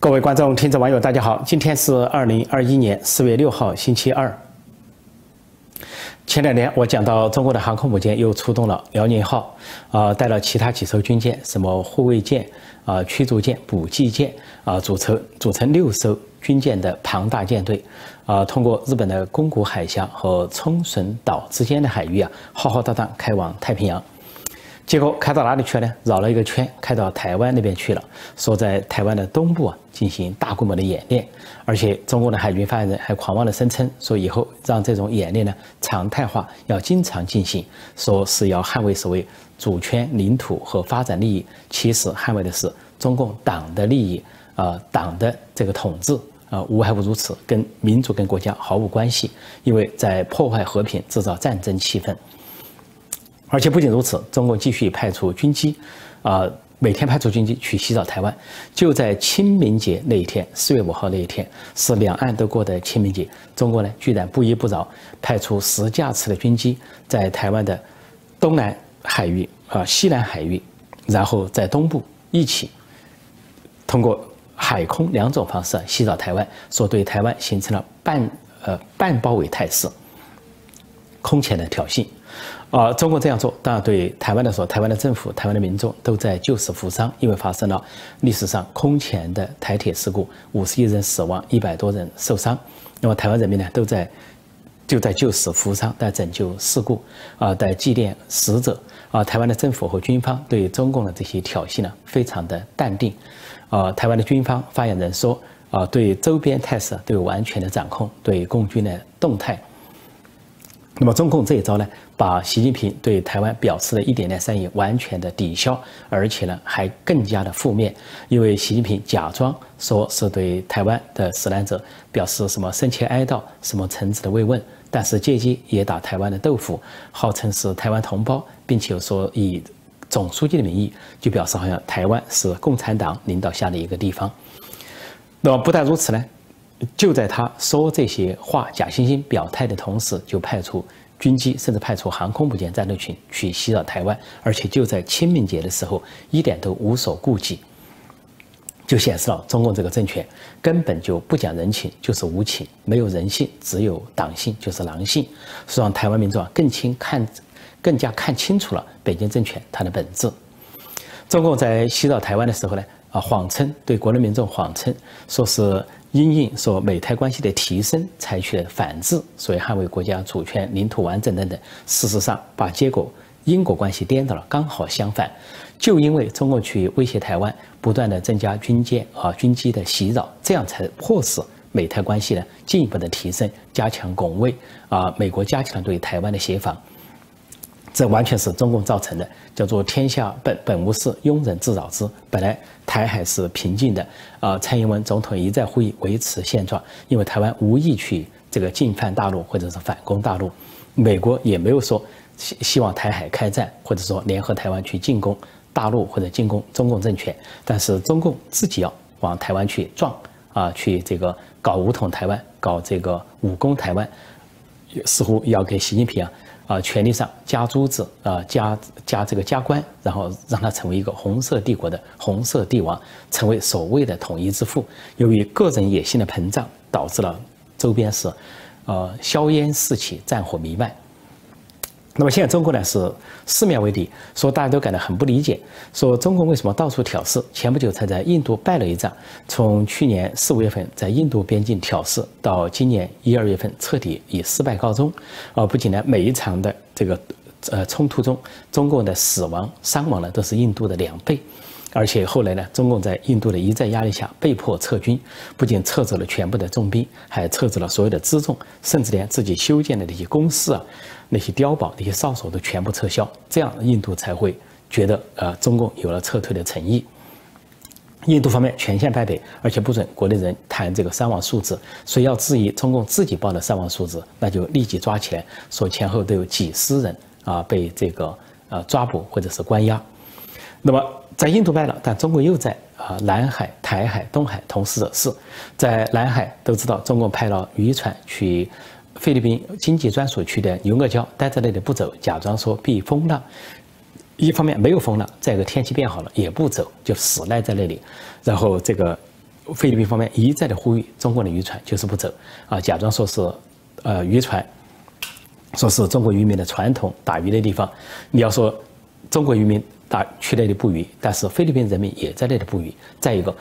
各位观众、听众、网友，大家好！今天是二零二一年四月六号，星期二。前两天我讲到，中国的航空母舰又出动了辽宁号，啊，带了其他几艘军舰，什么护卫舰、啊驱逐舰、补给舰，啊，组成组成六艘军舰的庞大舰队，啊，通过日本的宫古海峡和冲绳岛之间的海域啊，浩浩荡荡开往太平洋。结果开到哪里去了呢？绕了一个圈，开到台湾那边去了。说在台湾的东部啊进行大规模的演练，而且中国的海军发言人还狂妄的声称，说以后让这种演练呢常态化，要经常进行，说是要捍卫所谓主权、领土和发展利益。其实捍卫的是中共党的利益，啊，党的这个统治啊，无外乎如此，跟民族跟国家毫无关系，因为在破坏和平，制造战争气氛。而且不仅如此，中共继续派出军机，啊，每天派出军机去袭扰台湾。就在清明节那一天，四月五号那一天，是两岸都过的清明节，中国呢居然不依不饶，派出十架次的军机在台湾的东南海域啊、西南海域，然后在东部一起通过海空两种方式袭扰台湾，说对台湾形成了半呃半包围态势，空前的挑衅。啊，中国这样做，当然对台湾来说，台湾的政府、台湾的民众都在救死扶伤，因为发生了历史上空前的台铁事故，五十一人死亡，一百多人受伤。那么台湾人民呢，都在就在救死扶伤，在拯救事故啊，在祭奠死者啊。台湾的政府和军方对中共的这些挑衅呢，非常的淡定。啊，台湾的军方发言人说啊，对周边态势都有完全的掌控，对共军的动态。那么中共这一招呢，把习近平对台湾表示的一点点善意完全的抵消，而且呢还更加的负面，因为习近平假装说是对台湾的死难者表示什么深切哀悼，什么诚挚的慰问，但是借机也打台湾的豆腐，号称是台湾同胞，并且说以总书记的名义就表示好像台湾是共产党领导下的一个地方。那么不但如此呢？就在他说这些话、假惺惺表态的同时，就派出军机，甚至派出航空母舰战斗群去袭扰台湾，而且就在清明节的时候，一点都无所顾忌，就显示了中共这个政权根本就不讲人情，就是无情，没有人性，只有党性，就是狼性，是让台湾民众啊更清看，更加看清楚了北京政权它的本质。中共在袭扰台湾的时候呢，啊，谎称对国内民众谎称说是。因应说美台关系的提升，采取了反制，所以捍卫国家主权、领土完整等等。事实上，把结果因果关系颠倒了，刚好相反。就因为中共去威胁台湾，不断的增加军舰和军机的袭扰，这样才迫使美台关系呢进一步的提升，加强拱卫啊。美国加强对台湾的协防。这完全是中共造成的，叫做“天下本本无事，庸人自扰之”。本来台海是平静的，啊，蔡英文总统一再呼吁维持现状，因为台湾无意去这个进犯大陆或者是反攻大陆，美国也没有说希希望台海开战，或者说联合台湾去进攻大陆或者进攻中共政权，但是中共自己要往台湾去撞，啊，去这个搞武统台湾，搞这个武攻台湾，似乎要给习近平啊。啊，权力上加珠子啊，加加这个加官，然后让他成为一个红色帝国的红色帝王，成为所谓的统一之父。由于个人野心的膨胀，导致了周边是，呃，硝烟四起，战火弥漫。那么现在中国呢是四面为敌，说大家都感到很不理解，说中国为什么到处挑事？前不久才在印度败了一仗，从去年四五月份在印度边境挑事，到今年一二月份彻底以失败告终。而，不仅呢每一场的这个呃冲突中，中共的死亡伤亡呢都是印度的两倍。而且后来呢，中共在印度的一再压力下被迫撤军，不仅撤走了全部的重兵，还撤走了所有的辎重，甚至连自己修建的那些工事啊、那些碉堡、那些哨所都全部撤销。这样，印度才会觉得呃，中共有了撤退的诚意。印度方面全线败北，而且不准国内人谈这个伤亡数字，所以要质疑中共自己报的伤亡数字，那就立即抓起来，说前后都有几十人啊被这个呃抓捕或者是关押。那么。在印度败了，但中国又在啊南海、台海、东海同时惹事。在南海都知道，中国派了渔船去菲律宾经济专属区的牛轭礁，待在那里不走，假装说避风浪。一方面没有风浪，再一个天气变好了也不走，就死赖在那里。然后这个菲律宾方面一再的呼吁中国的渔船就是不走啊，假装说是呃渔船，说是中国渔民的传统打鱼的地方。你要说中国渔民打去那里捕鱼，但是菲律宾人民也在那里捕鱼。再一个，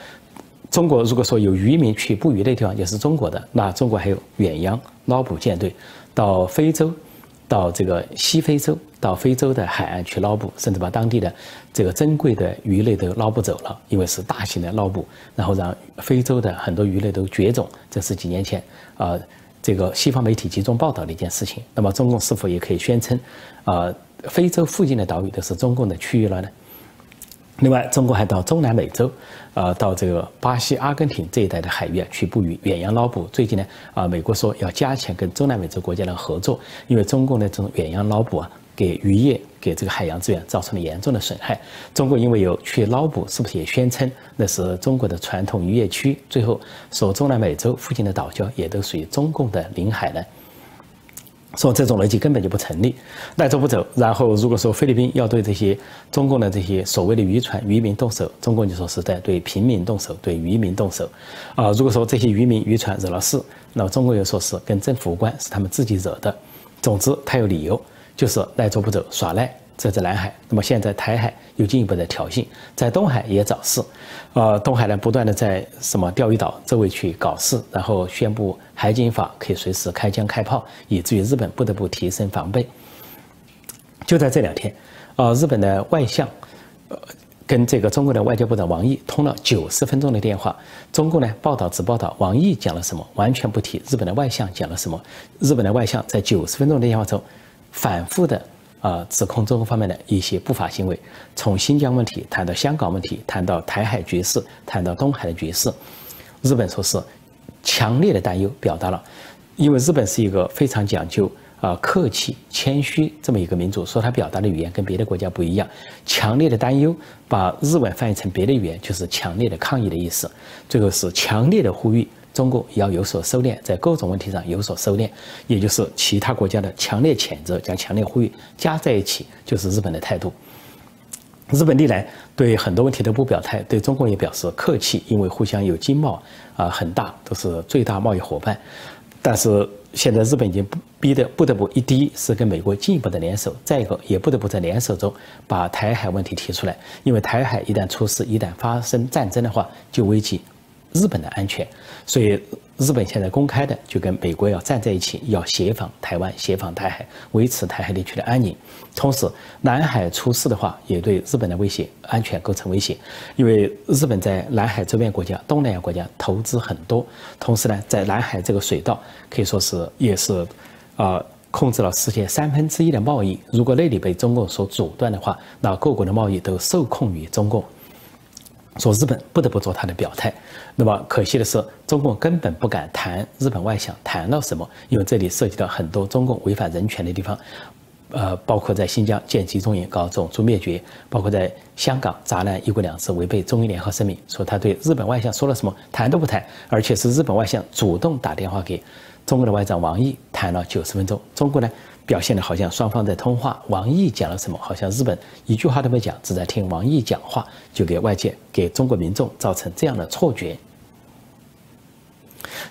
中国如果说有渔民去捕鱼的地方也是中国的，那中国还有远洋捞捕舰队到非洲。到这个西非洲，到非洲的海岸去捞捕，甚至把当地的这个珍贵的鱼类都捞不走了，因为是大型的捞捕，然后让非洲的很多鱼类都绝种。这是几年前啊，这个西方媒体集中报道的一件事情。那么中共是否也可以宣称，啊，非洲附近的岛屿都是中共的区域了呢？另外，中国还到中南美洲，呃，到这个巴西、阿根廷这一带的海域去捕鱼、远洋捞捕。最近呢，啊，美国说要加强跟中南美洲国家的合作，因为中共的这种远洋捞捕啊，给渔业、给这个海洋资源造成了严重的损害。中国因为有去捞捕，是不是也宣称那是中国的传统渔业区？最后说中南美洲附近的岛礁也都属于中共的领海呢？说这种逻辑根本就不成立，赖着不走。然后如果说菲律宾要对这些中共的这些所谓的渔船渔民动手，中共就说是在对平民动手，对渔民动手。啊，如果说这些渔民渔船惹了事，那么中国又说是跟政府无关，是他们自己惹的。总之，他有理由，就是赖着不走，耍赖。这在南海，那么现在台海又进一步的挑衅，在东海也找事，呃，东海呢不断的在什么钓鱼岛周围去搞事，然后宣布海警法可以随时开枪开炮，以至于日本不得不提升防备。就在这两天，呃，日本的外相，呃，跟这个中国的外交部长王毅通了九十分钟的电话，中共呢报道只报道王毅讲了什么，完全不提日本的外相讲了什么。日本的外相在九十分钟的电话中，反复的。啊，指控中国方面的一些不法行为，从新疆问题谈到香港问题，谈到台海局势，谈到东海的局势，日本说是强烈的担忧，表达了，因为日本是一个非常讲究啊客气谦虚这么一个民族，说他表达的语言跟别的国家不一样，强烈的担忧，把日文翻译成别的语言就是强烈的抗议的意思，最后是强烈的呼吁。中国也要有所收敛，在各种问题上有所收敛，也就是其他国家的强烈谴责加强烈呼吁加在一起，就是日本的态度。日本历来对很多问题都不表态，对中国也表示客气，因为互相有经贸啊很大，都是最大贸易伙伴。但是现在日本已经逼得不得不一第一是跟美国进一步的联手，再一个也不得不在联手中把台海问题提出来，因为台海一旦出事，一旦发生战争的话，就危及。日本的安全，所以日本现在公开的就跟美国要站在一起，要协防台湾、协防台海，维持台海地区的安宁。同时，南海出事的话，也对日本的威胁、安全构成威胁。因为日本在南海周边国家、东南亚国家投资很多，同时呢，在南海这个水道可以说是也是，啊，控制了世界三分之一的贸易。如果那里被中共所阻断的话，那各国的贸易都受控于中共。说日本不得不做他的表态，那么可惜的是，中共根本不敢谈日本外相谈了什么，因为这里涉及到很多中共违反人权的地方，呃，包括在新疆建集中营搞种族灭绝，包括在香港砸烂一国两制，违背中英联合声明。说他对日本外相说了什么，谈都不谈，而且是日本外相主动打电话给中国的外长王毅谈了九十分钟，中国呢？表现的好像双方在通话，王毅讲了什么，好像日本一句话都没讲，只在听王毅讲话，就给外界、给中国民众造成这样的错觉。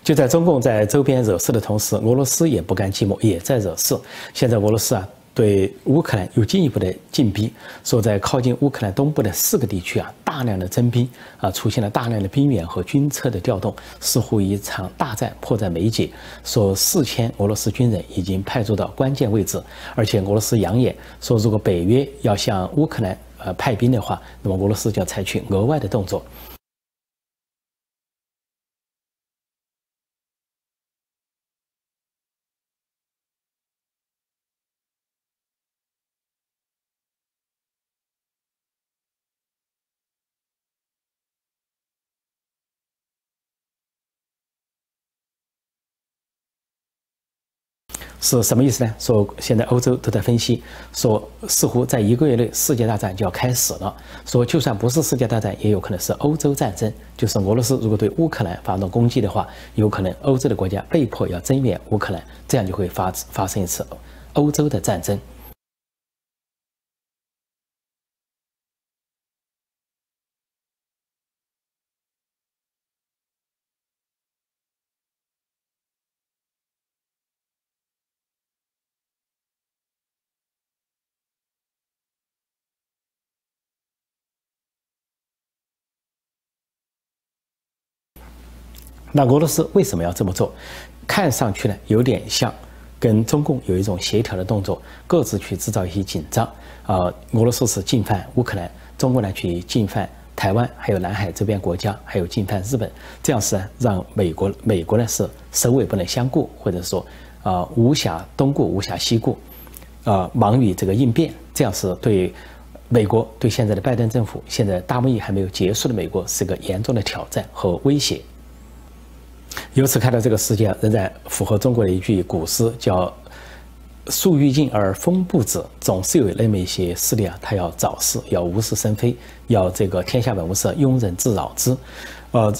就在中共在周边惹事的同时，俄罗斯也不甘寂寞，也在惹事。现在俄罗斯啊。对乌克兰有进一步的进逼，说在靠近乌克兰东部的四个地区啊，大量的增兵啊，出现了大量的兵员和军车的调动，似乎一场大战迫在眉睫。说四千俄罗斯军人已经派驻到关键位置，而且俄罗斯扬言说，如果北约要向乌克兰呃派兵的话，那么俄罗斯就要采取额外的动作。是什么意思呢？说现在欧洲都在分析，说似乎在一个月内世界大战就要开始了。说就算不是世界大战，也有可能是欧洲战争。就是俄罗斯如果对乌克兰发动攻击的话，有可能欧洲的国家被迫要增援乌克兰，这样就会发发生一次欧洲的战争。那俄罗斯为什么要这么做？看上去呢，有点像跟中共有一种协调的动作，各自去制造一些紧张。啊，俄罗斯是进犯乌克兰，中国呢去进犯台湾，还有南海周边国家，还有进犯日本，这样是让美国美国呢是首尾不能相顾，或者说啊无暇东顾无暇西顾，啊忙于这个应变，这样是对美国对现在的拜登政府，现在大瘟疫还没有结束的美国是个严重的挑战和威胁。由此看到，这个世界仍然符合中国的一句古诗，叫“树欲静而风不止”。总是有那么一些势力啊，他要找事，要无事生非，要这个天下本无事，庸人自扰之。呃。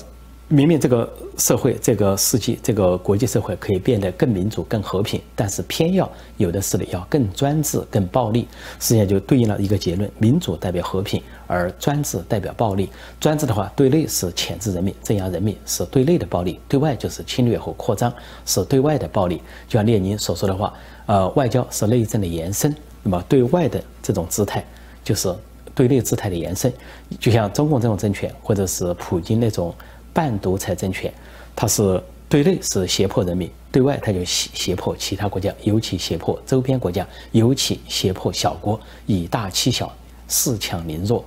明明这个社会、这个世纪、这个国际社会可以变得更民主、更和平，但是偏要有的势力要更专制、更暴力。实际上就对应了一个结论：民主代表和平，而专制代表暴力。专制的话，对内是钳制人民、镇压人民，是对内的暴力；对外就是侵略和扩张，是对外的暴力。就像列宁所说的话：“呃，外交是内政的延伸。”那么对外的这种姿态，就是对内姿态的延伸。就像中共这种政权，或者是普京那种。半独裁政权，它是对内是胁迫人民，对外它就胁胁迫其他国家，尤其胁迫周边国家，尤其胁迫小国，以大欺小，恃强凌弱。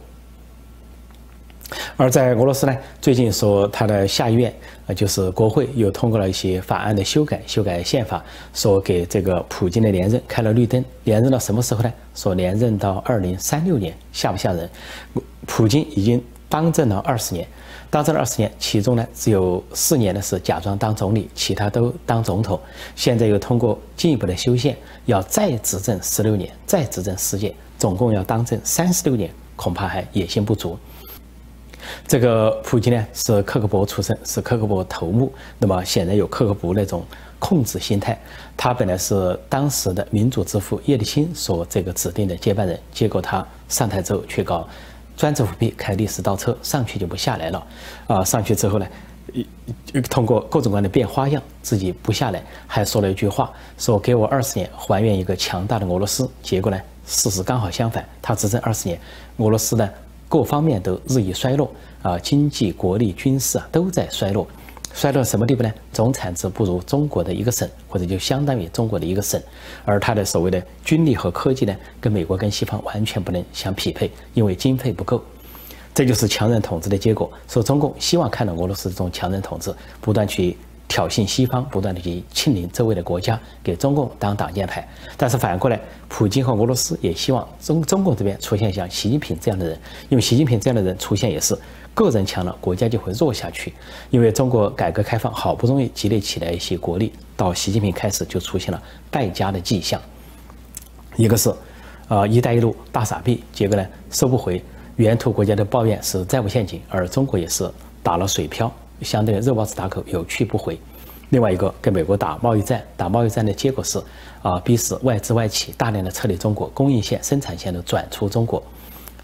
而在俄罗斯呢，最近说他的下议院啊，就是国会又通过了一些法案的修改，修改宪法，说给这个普京的连任开了绿灯，连任到什么时候呢？说连任到二零三六年，吓不吓人？普京已经当政了二十年。当政了二十年，其中呢只有四年呢是假装当总理，其他都当总统。现在又通过进一步的修宪，要再执政十六年，再执政十届，总共要当政三十六年，恐怕还野心不足。这个普京呢是克格勃出身，是克格勃头目，那么显然有克格勃那种控制心态。他本来是当时的民主之父叶利钦所这个指定的接班人，结果他上台之后却搞。专制舞弊，开历史倒车，上去就不下来了，啊，上去之后呢，通过各种各样的变花样，自己不下来，还说了一句话，说给我二十年，还原一个强大的俄罗斯。结果呢，事实刚好相反，他执政二十年，俄罗斯呢各方面都日益衰落，啊，经济、国力、军事啊都在衰落。衰到什么地步呢？总产值不如中国的一个省，或者就相当于中国的一个省，而它的所谓的军力和科技呢，跟美国跟西方完全不能相匹配，因为经费不够。这就是强人统治的结果。说中共希望看到俄罗斯这种强人统治，不断去挑衅西方，不断的去亲临周围的国家，给中共当挡箭牌。但是反过来，普京和俄罗斯也希望中中共这边出现像习近平这样的人，因为习近平这样的人出现也是。个人强了，国家就会弱下去。因为中国改革开放好不容易积累起来一些国力，到习近平开始就出现了败家的迹象。一个是，呃，“一带一路”大傻逼，结果呢收不回，沿途国家的抱怨是债务陷阱，而中国也是打了水漂，相当于肉包子打口，有去不回。另外一个跟美国打贸易战，打贸易战的结果是，啊，逼使外资外企大量的撤离中国，供应线、生产线都转出中国。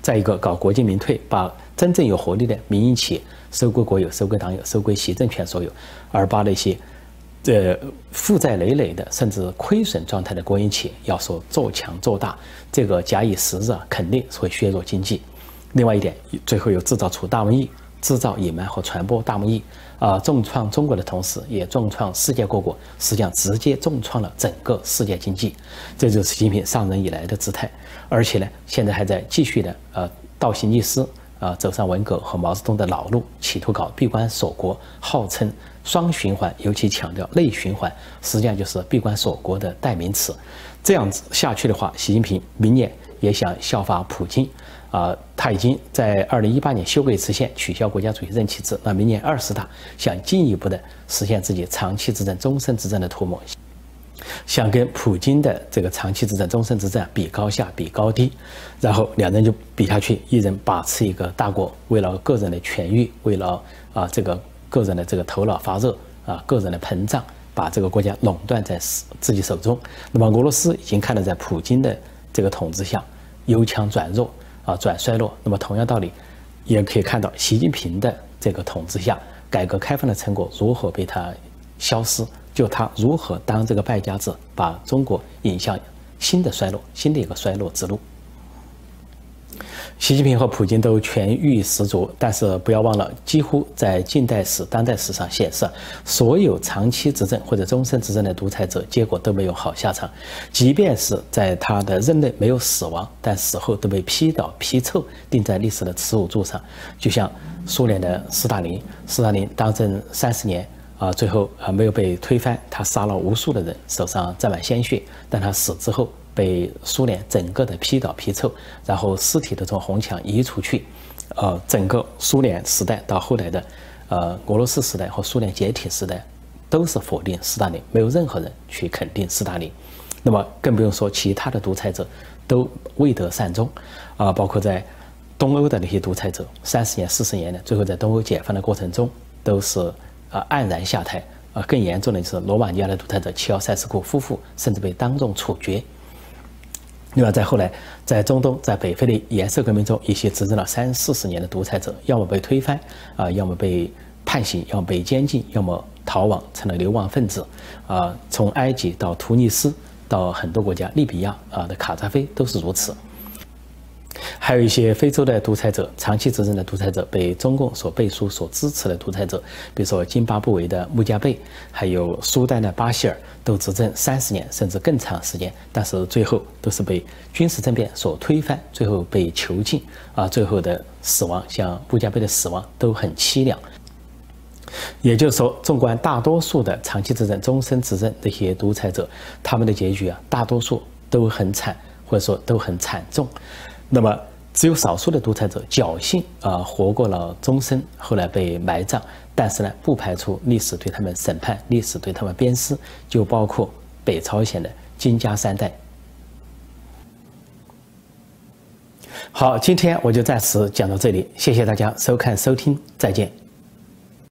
再一个搞国进民退，把真正有活力的民营企业收归国有、收归党有、收归习政权所有，而把那些呃负债累累的甚至亏损状态的国营企业要说做强做大，这个假以时日啊，肯定是会削弱经济。另外一点，最后又制造出大瘟疫，制造隐瞒和传播大瘟疫啊，重创中国的同时，也重创世界各国，实际上直接重创了整个世界经济。这就是习近平上任以来的姿态。而且呢，现在还在继续的呃倒行逆施啊，走上文革和毛泽东的老路，企图搞闭关锁国，号称双循环，尤其强调内循环，实际上就是闭关锁国的代名词。这样子下去的话，习近平明年也想效法普京啊，他已经在二零一八年修改一次宪，取消国家主席任期制，那明年二十大想进一步的实现自己长期执政、终身执政的图谋。想跟普京的这个长期执政、终身执政比高下、比高低，然后两人就比下去，一人把持一个大国，为了个人的权益，为了啊这个个人的这个头脑发热啊，个人的膨胀，把这个国家垄断在自己手中。那么俄罗斯已经看到，在普京的这个统治下，由强转弱啊，转衰落。那么同样道理，也可以看到习近平的这个统治下，改革开放的成果如何被他消失。就他如何当这个败家子，把中国引向新的衰落，新的一个衰落之路。习近平和普京都权欲十足，但是不要忘了，几乎在近代史、当代史上显示，所有长期执政或者终身执政的独裁者，结果都没有好下场。即便是在他的任内没有死亡，但死后都被批倒、批臭，钉在历史的耻辱柱上。就像苏联的斯大林，斯大林当政三十年。啊，最后啊没有被推翻，他杀了无数的人，手上沾满鲜血。但他死之后，被苏联整个的批倒批臭，然后尸体都从红墙移出去。呃，整个苏联时代到后来的，呃，俄罗斯时代和苏联解体时代，都是否定斯大林，没有任何人去肯定斯大林。那么更不用说其他的独裁者，都未得善终。啊，包括在东欧的那些独裁者，三十年、四十年的，最后在东欧解放的过程中，都是。啊，黯然下台。啊，更严重的就是罗马尼亚的独裁者齐奥塞斯库夫妇，甚至被当众处决。另外，在后来，在中东、在北非的颜色革命中，一些执政了三四十年的独裁者，要么被推翻，啊，要么被判刑，要么被监禁，要么逃亡成了流亡分子。啊，从埃及到突尼斯，到很多国家，利比亚啊的卡扎菲都是如此。还有一些非洲的独裁者，长期执政的独裁者，被中共所背书、所支持的独裁者，比如说津巴布韦的穆加贝，还有苏丹的巴希尔，都执政三十年甚至更长时间，但是最后都是被军事政变所推翻，最后被囚禁，啊，最后的死亡，像穆加贝的死亡都很凄凉。也就是说，纵观大多数的长期执政、终身执政这些独裁者，他们的结局啊，大多数都很惨，或者说都很惨重。那么，只有少数的独裁者侥幸啊活过了终身，后来被埋葬。但是呢，不排除历史对他们审判，历史对他们鞭尸，就包括北朝鲜的金家三代。好，今天我就暂时讲到这里，谢谢大家收看收听，再见。